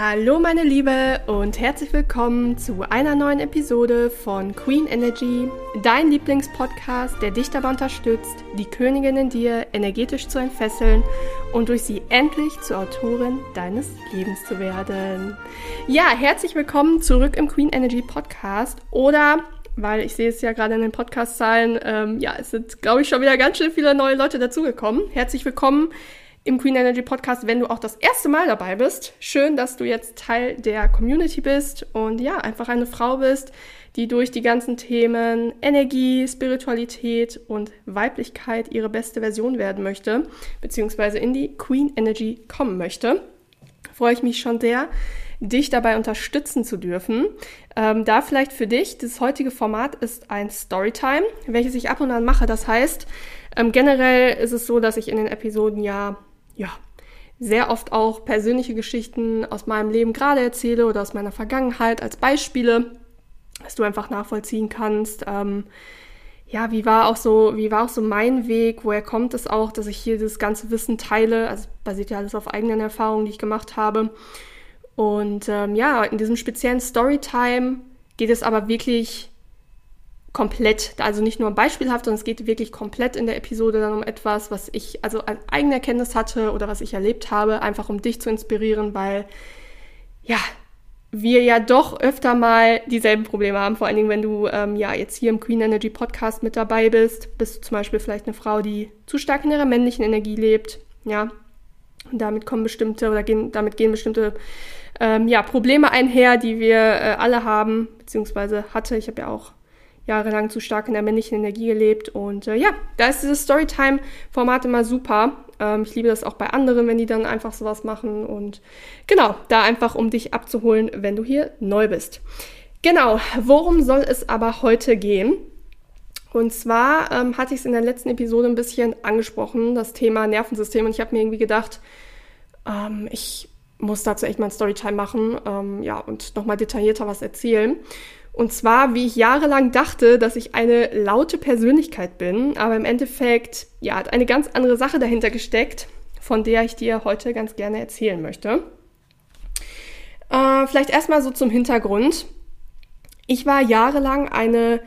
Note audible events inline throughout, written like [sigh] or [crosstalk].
Hallo meine Liebe und herzlich willkommen zu einer neuen Episode von Queen Energy, dein Lieblingspodcast, der dich dabei unterstützt, die Königin in dir energetisch zu entfesseln und durch sie endlich zur Autorin deines Lebens zu werden. Ja, herzlich willkommen zurück im Queen Energy Podcast oder weil ich sehe es ja gerade in den Podcast-Zahlen, ähm, ja, es sind, glaube ich, schon wieder ganz schön viele neue Leute dazugekommen. Herzlich willkommen im Queen Energy Podcast, wenn du auch das erste Mal dabei bist. Schön, dass du jetzt Teil der Community bist und ja, einfach eine Frau bist, die durch die ganzen Themen Energie, Spiritualität und Weiblichkeit ihre beste Version werden möchte, beziehungsweise in die Queen Energy kommen möchte. Freue ich mich schon sehr, dich dabei unterstützen zu dürfen. Ähm, da vielleicht für dich, das heutige Format ist ein Storytime, welches ich ab und an mache. Das heißt, ähm, generell ist es so, dass ich in den Episoden ja ja, sehr oft auch persönliche Geschichten aus meinem Leben gerade erzähle oder aus meiner Vergangenheit als Beispiele, dass du einfach nachvollziehen kannst. Ähm, ja, wie war auch so, wie war auch so mein Weg? Woher kommt es auch, dass ich hier das ganze Wissen teile? Also basiert ja alles auf eigenen Erfahrungen, die ich gemacht habe. Und ähm, ja, in diesem speziellen Storytime geht es aber wirklich komplett, also nicht nur beispielhaft, sondern es geht wirklich komplett in der Episode dann um etwas, was ich also als eigene Erkenntnis hatte oder was ich erlebt habe, einfach um dich zu inspirieren, weil ja, wir ja doch öfter mal dieselben Probleme haben, vor allen Dingen, wenn du ähm, ja jetzt hier im Queen Energy Podcast mit dabei bist, bist du zum Beispiel vielleicht eine Frau, die zu stark in ihrer männlichen Energie lebt, ja, und damit kommen bestimmte oder gehen, damit gehen bestimmte ähm, ja, Probleme einher, die wir äh, alle haben, beziehungsweise hatte. Ich habe ja auch jahrelang zu stark in der männlichen Energie gelebt. Und äh, ja, da ist dieses Storytime-Format immer super. Ähm, ich liebe das auch bei anderen, wenn die dann einfach sowas machen. Und genau, da einfach, um dich abzuholen, wenn du hier neu bist. Genau, worum soll es aber heute gehen? Und zwar ähm, hatte ich es in der letzten Episode ein bisschen angesprochen, das Thema Nervensystem. Und ich habe mir irgendwie gedacht, ähm, ich muss dazu echt mal ein Storytime machen, ähm, ja, und nochmal detaillierter was erzählen. Und zwar, wie ich jahrelang dachte, dass ich eine laute Persönlichkeit bin, aber im Endeffekt, ja, hat eine ganz andere Sache dahinter gesteckt, von der ich dir heute ganz gerne erzählen möchte. Äh, vielleicht erstmal so zum Hintergrund. Ich war jahrelang eine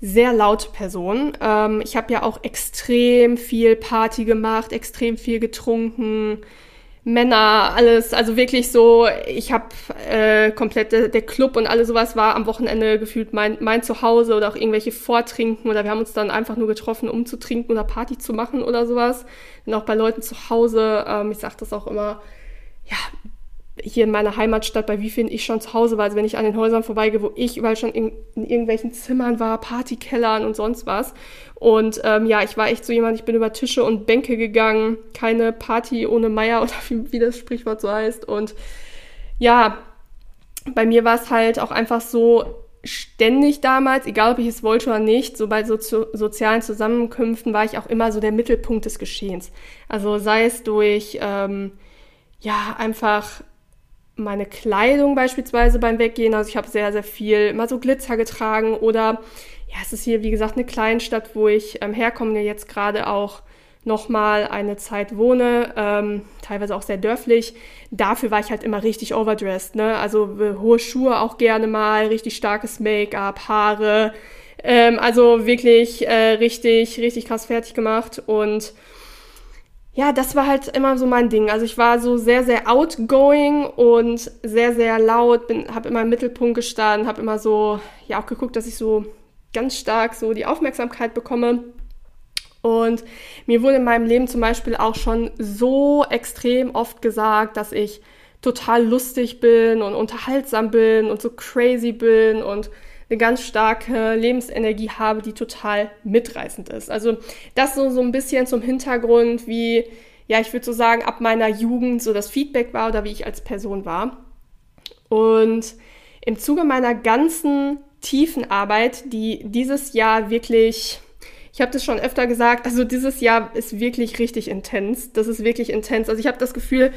sehr laute Person. Ähm, ich habe ja auch extrem viel Party gemacht, extrem viel getrunken, Männer, alles, also wirklich so, ich habe äh, komplett, der, der Club und alles sowas war am Wochenende gefühlt mein, mein Zuhause oder auch irgendwelche Vortrinken oder wir haben uns dann einfach nur getroffen, um zu trinken oder Party zu machen oder sowas. Und auch bei Leuten zu Hause, ähm, ich sage das auch immer, ja, hier in meiner Heimatstadt, bei wie vielen ich schon zu Hause war, also wenn ich an den Häusern vorbeigehe, wo ich überall schon in, in irgendwelchen Zimmern war, Partykellern und sonst was. Und ähm, ja, ich war echt so jemand, ich bin über Tische und Bänke gegangen, keine Party ohne Meier oder wie, wie das Sprichwort so heißt. Und ja, bei mir war es halt auch einfach so ständig damals, egal ob ich es wollte oder nicht, so bei so sozialen Zusammenkünften war ich auch immer so der Mittelpunkt des Geschehens. Also sei es durch, ähm, ja, einfach meine Kleidung beispielsweise beim Weggehen. Also ich habe sehr, sehr viel immer so Glitzer getragen oder ja, es ist hier, wie gesagt, eine Kleinstadt, wo ich ähm, herkomme, jetzt gerade auch nochmal eine Zeit wohne, ähm, teilweise auch sehr dörflich. Dafür war ich halt immer richtig overdressed, ne? Also äh, hohe Schuhe auch gerne mal, richtig starkes Make-up, Haare, ähm, also wirklich äh, richtig, richtig krass fertig gemacht und ja, das war halt immer so mein Ding. Also ich war so sehr, sehr outgoing und sehr, sehr laut, bin, habe immer im Mittelpunkt gestanden, habe immer so, ja, auch geguckt, dass ich so ganz stark so die Aufmerksamkeit bekomme. Und mir wurde in meinem Leben zum Beispiel auch schon so extrem oft gesagt, dass ich total lustig bin und unterhaltsam bin und so crazy bin und eine ganz starke Lebensenergie habe, die total mitreißend ist. Also das so, so ein bisschen zum Hintergrund, wie, ja, ich würde so sagen, ab meiner Jugend so das Feedback war oder wie ich als Person war. Und im Zuge meiner ganzen tiefen Arbeit, die dieses Jahr wirklich, ich habe das schon öfter gesagt, also dieses Jahr ist wirklich richtig intens. Das ist wirklich intens. Also ich habe das Gefühl,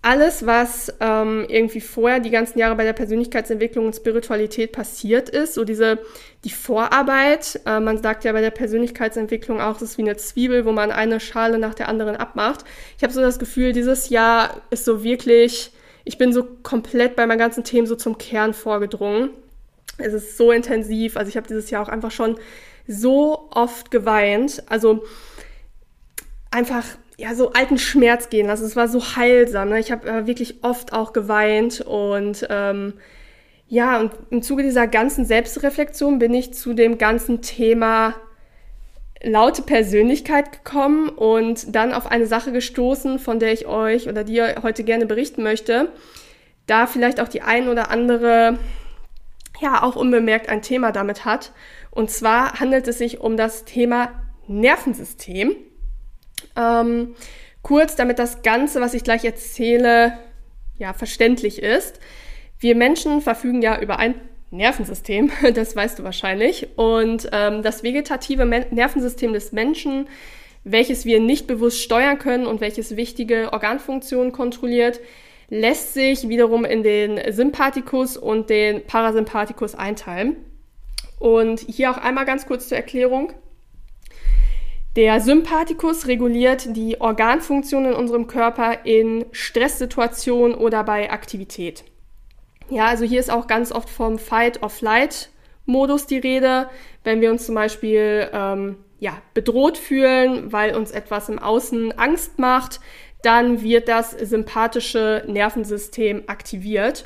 alles, was ähm, irgendwie vorher die ganzen Jahre bei der Persönlichkeitsentwicklung und Spiritualität passiert ist, so diese die Vorarbeit, äh, man sagt ja bei der Persönlichkeitsentwicklung auch, es ist wie eine Zwiebel, wo man eine Schale nach der anderen abmacht. Ich habe so das Gefühl, dieses Jahr ist so wirklich ich bin so komplett bei meinen ganzen Themen so zum Kern vorgedrungen. Es ist so intensiv. Also ich habe dieses Jahr auch einfach schon so oft geweint. Also einfach ja so alten Schmerz gehen lassen. Es war so heilsam. Ne? Ich habe äh, wirklich oft auch geweint und ähm, ja, und im Zuge dieser ganzen Selbstreflexion bin ich zu dem ganzen Thema laute Persönlichkeit gekommen und dann auf eine Sache gestoßen, von der ich euch oder dir heute gerne berichten möchte. Da vielleicht auch die ein oder andere ja auch unbemerkt ein Thema damit hat. Und zwar handelt es sich um das Thema Nervensystem. Ähm, kurz, damit das Ganze, was ich gleich erzähle, ja verständlich ist. Wir Menschen verfügen ja über ein Nervensystem, [laughs] das weißt du wahrscheinlich. Und ähm, das vegetative Men Nervensystem des Menschen, welches wir nicht bewusst steuern können und welches wichtige Organfunktionen kontrolliert, lässt sich wiederum in den Sympathikus und den Parasympathikus einteilen. Und hier auch einmal ganz kurz zur Erklärung. Der Sympathikus reguliert die Organfunktionen in unserem Körper in Stresssituationen oder bei Aktivität. Ja, also hier ist auch ganz oft vom Fight-of-Flight-Modus die Rede, wenn wir uns zum Beispiel ähm, ja, bedroht fühlen, weil uns etwas im Außen Angst macht, dann wird das sympathische Nervensystem aktiviert.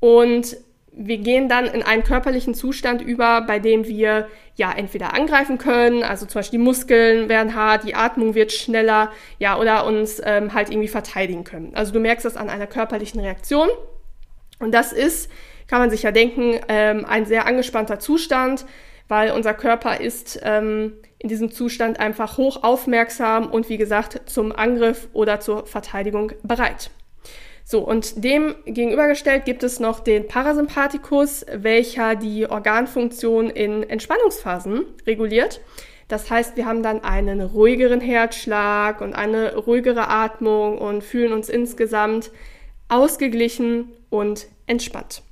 Und wir gehen dann in einen körperlichen Zustand über, bei dem wir ja entweder angreifen können, also zum Beispiel die Muskeln werden hart, die Atmung wird schneller, ja, oder uns ähm, halt irgendwie verteidigen können. Also du merkst das an einer körperlichen Reaktion. Und das ist, kann man sich ja denken, ähm, ein sehr angespannter Zustand, weil unser Körper ist ähm, in diesem Zustand einfach hoch aufmerksam und wie gesagt zum Angriff oder zur Verteidigung bereit. So, und dem gegenübergestellt gibt es noch den Parasympathikus, welcher die Organfunktion in Entspannungsphasen reguliert. Das heißt, wir haben dann einen ruhigeren Herzschlag und eine ruhigere Atmung und fühlen uns insgesamt ausgeglichen und entspannt.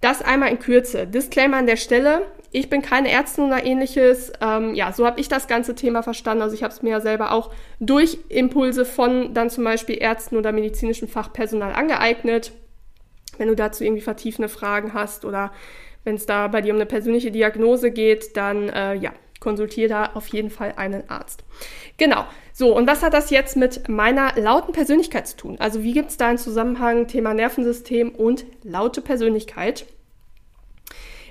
Das einmal in Kürze. Disclaimer an der Stelle. Ich bin keine Ärztin oder ähnliches. Ähm, ja, so habe ich das ganze Thema verstanden. Also ich habe es mir ja selber auch durch Impulse von dann zum Beispiel Ärzten oder medizinischem Fachpersonal angeeignet. Wenn du dazu irgendwie vertiefende Fragen hast oder wenn es da bei dir um eine persönliche Diagnose geht, dann äh, ja, konsultiere da auf jeden Fall einen Arzt. Genau. So, und was hat das jetzt mit meiner lauten Persönlichkeit zu tun? Also wie gibt es da einen Zusammenhang Thema Nervensystem und laute Persönlichkeit?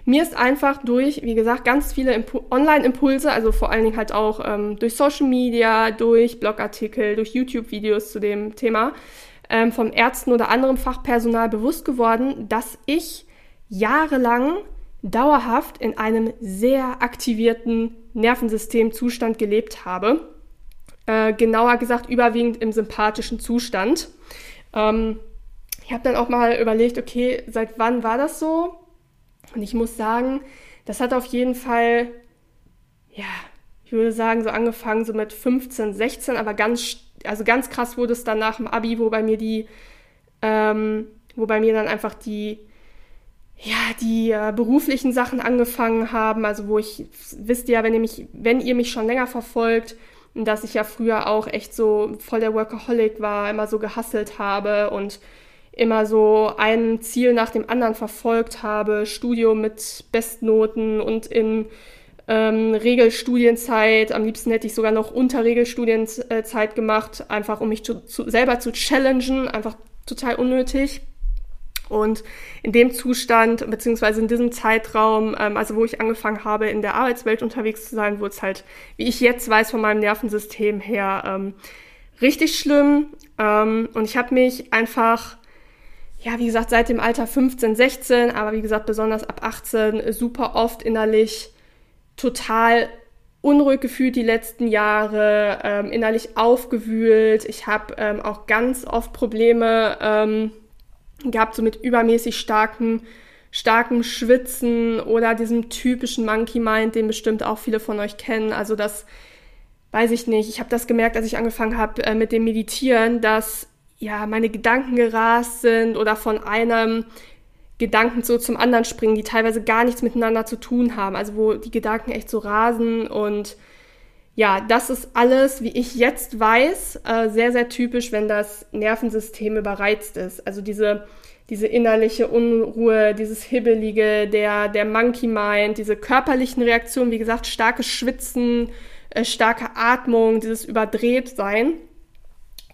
Mir ist einfach durch, wie gesagt, ganz viele Online-Impulse, also vor allen Dingen halt auch ähm, durch Social Media, durch Blogartikel, durch YouTube-Videos zu dem Thema, ähm, vom Ärzten oder anderem Fachpersonal bewusst geworden, dass ich jahrelang dauerhaft in einem sehr aktivierten Nervensystemzustand gelebt habe. Äh, genauer gesagt, überwiegend im sympathischen Zustand. Ähm, ich habe dann auch mal überlegt, okay, seit wann war das so? Und ich muss sagen, das hat auf jeden Fall, ja, ich würde sagen, so angefangen so mit 15, 16, aber ganz, also ganz krass wurde es dann nach dem Abi, wo bei mir die, ähm, wo bei mir dann einfach die, ja, die äh, beruflichen Sachen angefangen haben, also wo ich, wisst ihr ja, wenn ihr mich, wenn ihr mich schon länger verfolgt, dass ich ja früher auch echt so voll der Workaholic war, immer so gehasselt habe und immer so ein Ziel nach dem anderen verfolgt habe, Studium mit Bestnoten und in ähm, Regelstudienzeit, am liebsten hätte ich sogar noch unter Regelstudienzeit gemacht, einfach um mich zu, zu, selber zu challengen, einfach total unnötig. Und in dem Zustand, beziehungsweise in diesem Zeitraum, ähm, also wo ich angefangen habe, in der Arbeitswelt unterwegs zu sein, wurde es halt, wie ich jetzt weiß, von meinem Nervensystem her ähm, richtig schlimm. Ähm, und ich habe mich einfach ja, wie gesagt, seit dem Alter 15, 16, aber wie gesagt, besonders ab 18 super oft innerlich total unruhig gefühlt die letzten Jahre, ähm, innerlich aufgewühlt. Ich habe ähm, auch ganz oft Probleme ähm, gehabt, so mit übermäßig starken, starkem Schwitzen oder diesem typischen Monkey Mind, den bestimmt auch viele von euch kennen. Also das weiß ich nicht. Ich habe das gemerkt, als ich angefangen habe äh, mit dem Meditieren, dass ja, meine Gedanken gerast sind oder von einem Gedanken so zum anderen springen, die teilweise gar nichts miteinander zu tun haben. Also wo die Gedanken echt so rasen und ja, das ist alles, wie ich jetzt weiß, äh, sehr, sehr typisch, wenn das Nervensystem überreizt ist. Also diese, diese innerliche Unruhe, dieses Hibbelige, der, der Monkey Mind, diese körperlichen Reaktionen, wie gesagt, starkes Schwitzen, äh, starke Atmung, dieses Überdrehtsein.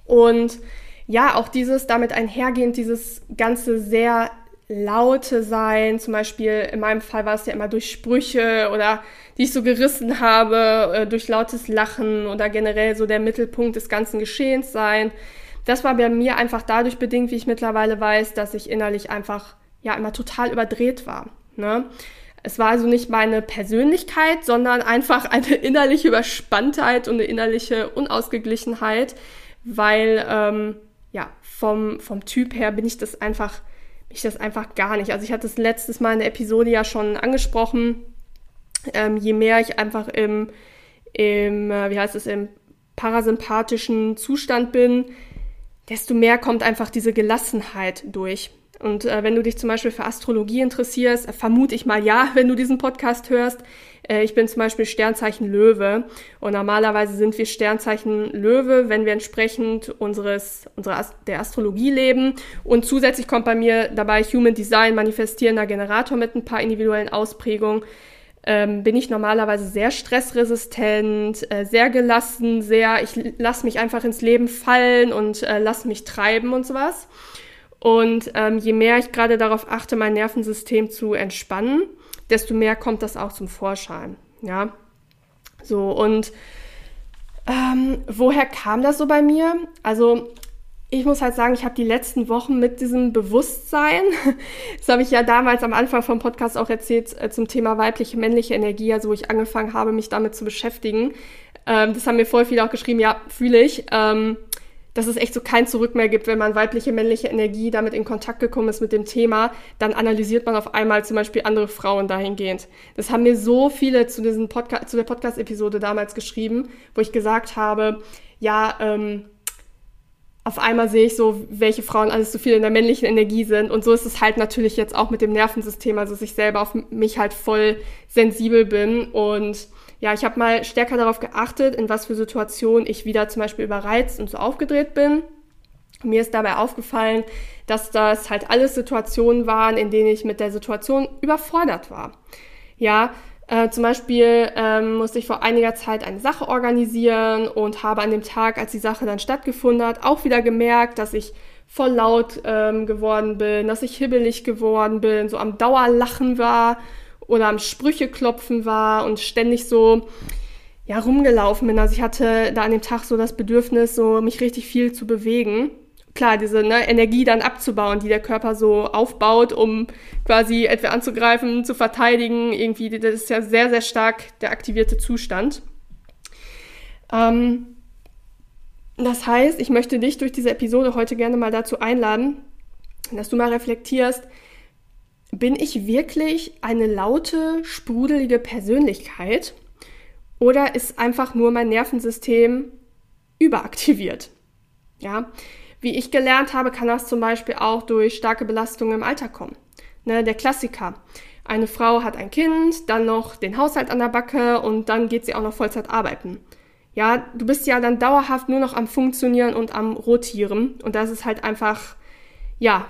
Und ja, auch dieses damit einhergehend, dieses ganze sehr laute sein. Zum Beispiel in meinem Fall war es ja immer durch Sprüche oder die ich so gerissen habe, äh, durch lautes Lachen oder generell so der Mittelpunkt des ganzen Geschehens sein. Das war bei mir einfach dadurch bedingt, wie ich mittlerweile weiß, dass ich innerlich einfach ja immer total überdreht war. Ne? Es war also nicht meine Persönlichkeit, sondern einfach [laughs] eine innerliche Überspanntheit und eine innerliche Unausgeglichenheit, weil ähm, ja vom, vom Typ her bin ich das einfach ich das einfach gar nicht. Also ich hatte es letztes Mal in der Episode ja schon angesprochen. Ähm, je mehr ich einfach im, im äh, wie heißt es, im parasympathischen Zustand bin, desto mehr kommt einfach diese Gelassenheit durch. Und äh, wenn du dich zum Beispiel für Astrologie interessierst, äh, vermute ich mal ja, [laughs] wenn du diesen Podcast hörst. Äh, ich bin zum Beispiel Sternzeichen Löwe und normalerweise sind wir Sternzeichen Löwe, wenn wir entsprechend unseres, unserer, der Astrologie leben. Und zusätzlich kommt bei mir dabei Human Design, manifestierender Generator mit ein paar individuellen Ausprägungen. Ähm, bin ich normalerweise sehr stressresistent, äh, sehr gelassen, sehr, ich lasse mich einfach ins Leben fallen und äh, lasse mich treiben und sowas. Und ähm, je mehr ich gerade darauf achte, mein Nervensystem zu entspannen, desto mehr kommt das auch zum Vorschein. Ja, so und ähm, woher kam das so bei mir? Also ich muss halt sagen, ich habe die letzten Wochen mit diesem Bewusstsein, [laughs] das habe ich ja damals am Anfang vom Podcast auch erzählt, äh, zum Thema weibliche, männliche Energie, also wo ich angefangen habe, mich damit zu beschäftigen. Ähm, das haben mir voll viele auch geschrieben, ja, fühle ich. Ähm, dass es echt so kein Zurück mehr gibt, wenn man weibliche, männliche Energie damit in Kontakt gekommen ist mit dem Thema, dann analysiert man auf einmal zum Beispiel andere Frauen dahingehend. Das haben mir so viele zu, diesen Podcast, zu der Podcast-Episode damals geschrieben, wo ich gesagt habe, ja, ähm, auf einmal sehe ich so, welche Frauen alles so viel in der männlichen Energie sind. Und so ist es halt natürlich jetzt auch mit dem Nervensystem, also dass ich selber auf mich halt voll sensibel bin und ja, ich habe mal stärker darauf geachtet, in was für Situationen ich wieder zum Beispiel überreizt und so aufgedreht bin. Mir ist dabei aufgefallen, dass das halt alles Situationen waren, in denen ich mit der Situation überfordert war. Ja, äh, zum Beispiel ähm, musste ich vor einiger Zeit eine Sache organisieren und habe an dem Tag, als die Sache dann stattgefunden hat, auch wieder gemerkt, dass ich voll laut ähm, geworden bin, dass ich hibbelig geworden bin, so am Dauerlachen war oder am Sprüche klopfen war und ständig so ja rumgelaufen bin. Also ich hatte da an dem Tag so das Bedürfnis, so mich richtig viel zu bewegen. Klar, diese ne, Energie dann abzubauen, die der Körper so aufbaut, um quasi etwa anzugreifen, zu verteidigen. Irgendwie, das ist ja sehr, sehr stark der aktivierte Zustand. Ähm, das heißt, ich möchte dich durch diese Episode heute gerne mal dazu einladen, dass du mal reflektierst, bin ich wirklich eine laute, sprudelige Persönlichkeit oder ist einfach nur mein Nervensystem überaktiviert? Ja, wie ich gelernt habe, kann das zum Beispiel auch durch starke Belastungen im Alter kommen. Ne, der Klassiker. Eine Frau hat ein Kind, dann noch den Haushalt an der Backe und dann geht sie auch noch Vollzeit arbeiten. Ja, du bist ja dann dauerhaft nur noch am Funktionieren und am Rotieren und das ist halt einfach, ja,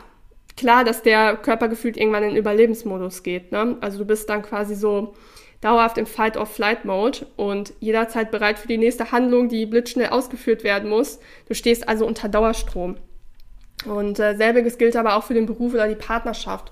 klar, dass der Körper gefühlt irgendwann in Überlebensmodus geht. Ne? Also du bist dann quasi so dauerhaft im Fight-or-Flight-Mode und jederzeit bereit für die nächste Handlung, die blitzschnell ausgeführt werden muss. Du stehst also unter Dauerstrom. Und äh, selbiges gilt aber auch für den Beruf oder die Partnerschaft.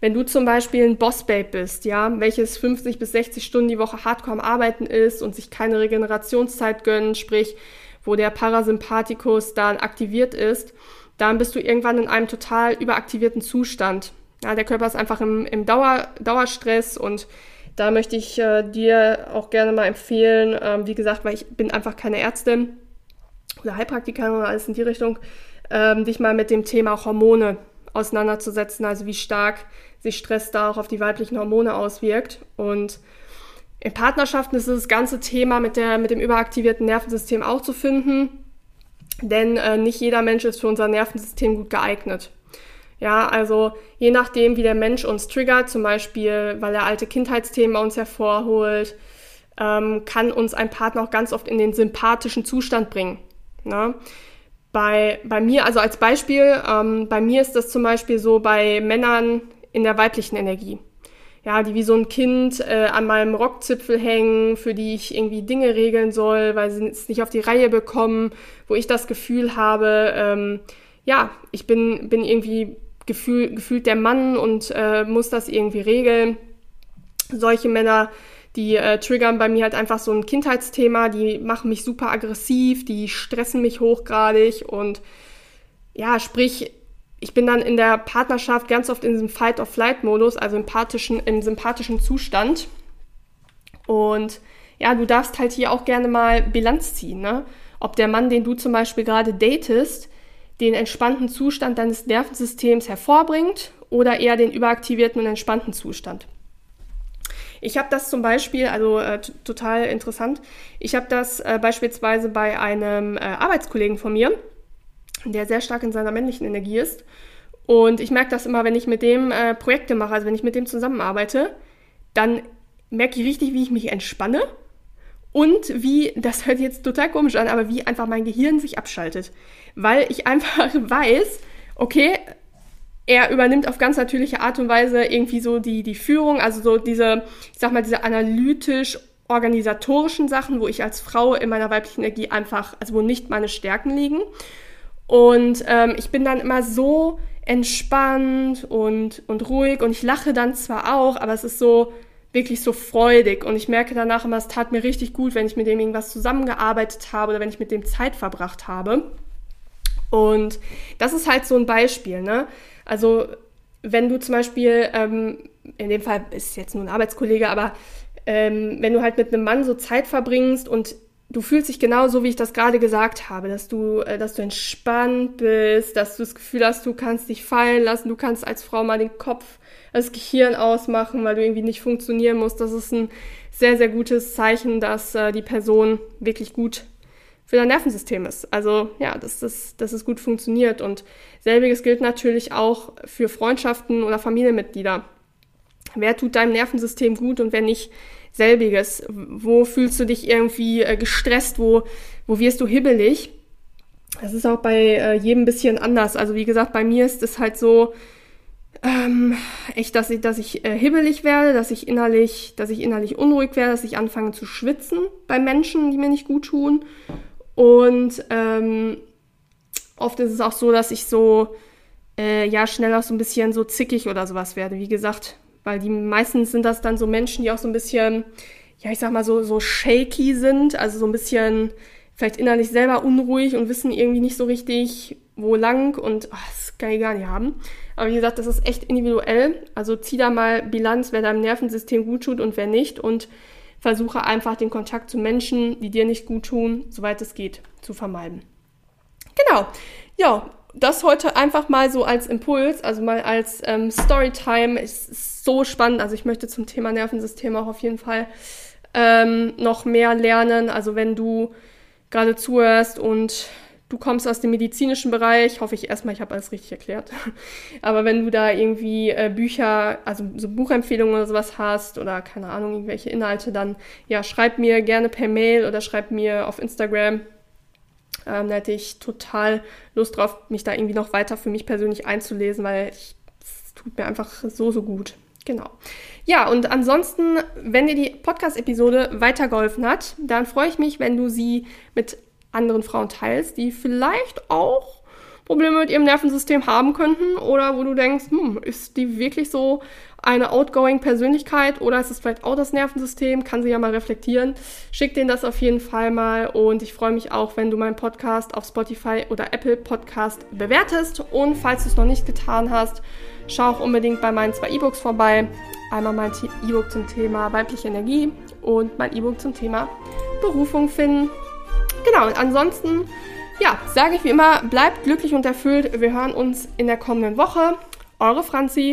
Wenn du zum Beispiel ein Boss-Babe bist, ja, welches 50 bis 60 Stunden die Woche hardcore am Arbeiten ist und sich keine Regenerationszeit gönnt, sprich, wo der Parasympathikus dann aktiviert ist, dann bist du irgendwann in einem total überaktivierten Zustand. Ja, der Körper ist einfach im, im Dauer, Dauerstress und da möchte ich äh, dir auch gerne mal empfehlen, ähm, wie gesagt, weil ich bin einfach keine Ärztin oder Heilpraktikerin oder alles in die Richtung, ähm, dich mal mit dem Thema Hormone auseinanderzusetzen, also wie stark sich Stress da auch auf die weiblichen Hormone auswirkt. Und in Partnerschaften ist das ganze Thema mit, der, mit dem überaktivierten Nervensystem auch zu finden. Denn äh, nicht jeder Mensch ist für unser Nervensystem gut geeignet. Ja, also je nachdem, wie der Mensch uns triggert, zum Beispiel, weil er alte Kindheitsthemen bei uns hervorholt, ähm, kann uns ein Partner auch ganz oft in den sympathischen Zustand bringen. Ne? Bei, bei mir, also als Beispiel, ähm, bei mir ist das zum Beispiel so bei Männern in der weiblichen Energie. Ja, die wie so ein Kind äh, an meinem Rockzipfel hängen, für die ich irgendwie Dinge regeln soll, weil sie es nicht auf die Reihe bekommen, wo ich das Gefühl habe, ähm, ja, ich bin, bin irgendwie gefühl, gefühlt der Mann und äh, muss das irgendwie regeln. Solche Männer die äh, triggern bei mir halt einfach so ein Kindheitsthema, die machen mich super aggressiv, die stressen mich hochgradig und ja, sprich, ich bin dann in der Partnerschaft ganz oft in diesem Fight-of-Flight-Modus, also im, sympathischen, im sympathischen Zustand. Und ja, du darfst halt hier auch gerne mal Bilanz ziehen, ne? Ob der Mann, den du zum Beispiel gerade datest, den entspannten Zustand deines Nervensystems hervorbringt oder eher den überaktivierten und entspannten Zustand. Ich habe das zum Beispiel, also äh, total interessant, ich habe das äh, beispielsweise bei einem äh, Arbeitskollegen von mir, der sehr stark in seiner männlichen Energie ist. Und ich merke das immer, wenn ich mit dem äh, Projekte mache, also wenn ich mit dem zusammenarbeite, dann merke ich richtig, wie ich mich entspanne und wie, [laughs] das hört jetzt total komisch an, aber wie einfach mein Gehirn sich abschaltet. Weil ich [laughs] einfach weiß, okay, er übernimmt auf ganz natürliche Art und Weise irgendwie so die, die Führung, also so diese, ich sag mal, diese analytisch organisatorischen Sachen, wo ich als Frau in meiner weiblichen Energie einfach, also wo nicht meine Stärken liegen. Und ähm, ich bin dann immer so entspannt und, und ruhig und ich lache dann zwar auch, aber es ist so wirklich so freudig und ich merke danach immer, es tat mir richtig gut, wenn ich mit dem irgendwas zusammengearbeitet habe oder wenn ich mit dem Zeit verbracht habe. Und das ist halt so ein Beispiel, ne? Also wenn du zum Beispiel, ähm, in dem Fall ist jetzt nur ein Arbeitskollege, aber ähm, wenn du halt mit einem Mann so Zeit verbringst und du fühlst dich genauso, wie ich das gerade gesagt habe, dass du, äh, dass du entspannt bist, dass du das Gefühl hast, du kannst dich fallen lassen, du kannst als Frau mal den Kopf, das Gehirn ausmachen, weil du irgendwie nicht funktionieren musst. Das ist ein sehr, sehr gutes Zeichen, dass äh, die Person wirklich gut für dein Nervensystem ist. Also ja, dass das, dass es gut funktioniert. Und selbiges gilt natürlich auch für Freundschaften oder Familienmitglieder. Wer tut deinem Nervensystem gut und wer nicht selbiges? Wo fühlst du dich irgendwie äh, gestresst? Wo, wo wirst du hibbelig? Das ist auch bei äh, jedem bisschen anders. Also wie gesagt, bei mir ist es halt so, ähm, echt, dass ich, dass ich äh, hibbelig werde, dass ich innerlich, dass ich innerlich unruhig werde, dass ich anfange zu schwitzen bei Menschen, die mir nicht gut tun und ähm, oft ist es auch so, dass ich so, äh, ja, schnell auch so ein bisschen so zickig oder sowas werde. Wie gesagt, weil die meisten sind das dann so Menschen, die auch so ein bisschen, ja, ich sag mal so, so shaky sind, also so ein bisschen vielleicht innerlich selber unruhig und wissen irgendwie nicht so richtig, wo lang und oh, das kann ich gar nicht haben. Aber wie gesagt, das ist echt individuell. Also zieh da mal Bilanz, wer deinem Nervensystem gut tut und wer nicht. Und versuche einfach den Kontakt zu Menschen, die dir nicht gut tun, soweit es geht, zu vermeiden. Genau. Ja, das heute einfach mal so als Impuls, also mal als ähm, Storytime. Es ist so spannend. Also ich möchte zum Thema Nervensystem auch auf jeden Fall ähm, noch mehr lernen. Also wenn du gerade zuhörst und du kommst aus dem medizinischen Bereich, hoffe ich erstmal, ich habe alles richtig erklärt. [laughs] Aber wenn du da irgendwie äh, Bücher, also so Buchempfehlungen oder sowas hast oder keine Ahnung, irgendwelche Inhalte, dann ja, schreib mir gerne per Mail oder schreib mir auf Instagram. Ähm, da hätte ich total Lust drauf, mich da irgendwie noch weiter für mich persönlich einzulesen, weil es tut mir einfach so, so gut. Genau. Ja, und ansonsten, wenn dir die Podcast-Episode weitergeholfen hat, dann freue ich mich, wenn du sie mit anderen Frauen teilst, die vielleicht auch Probleme mit ihrem Nervensystem haben könnten oder wo du denkst, hm, ist die wirklich so eine outgoing Persönlichkeit oder ist es vielleicht auch das Nervensystem? Kann sie ja mal reflektieren. Schick denen das auf jeden Fall mal und ich freue mich auch, wenn du meinen Podcast auf Spotify oder Apple Podcast bewertest und falls du es noch nicht getan hast, schau auch unbedingt bei meinen zwei E-Books vorbei. Einmal mein E-Book zum Thema weibliche Energie und mein E-Book zum Thema Berufung finden. Genau, und ansonsten, ja, sage ich wie immer, bleibt glücklich und erfüllt. Wir hören uns in der kommenden Woche. Eure Franzi.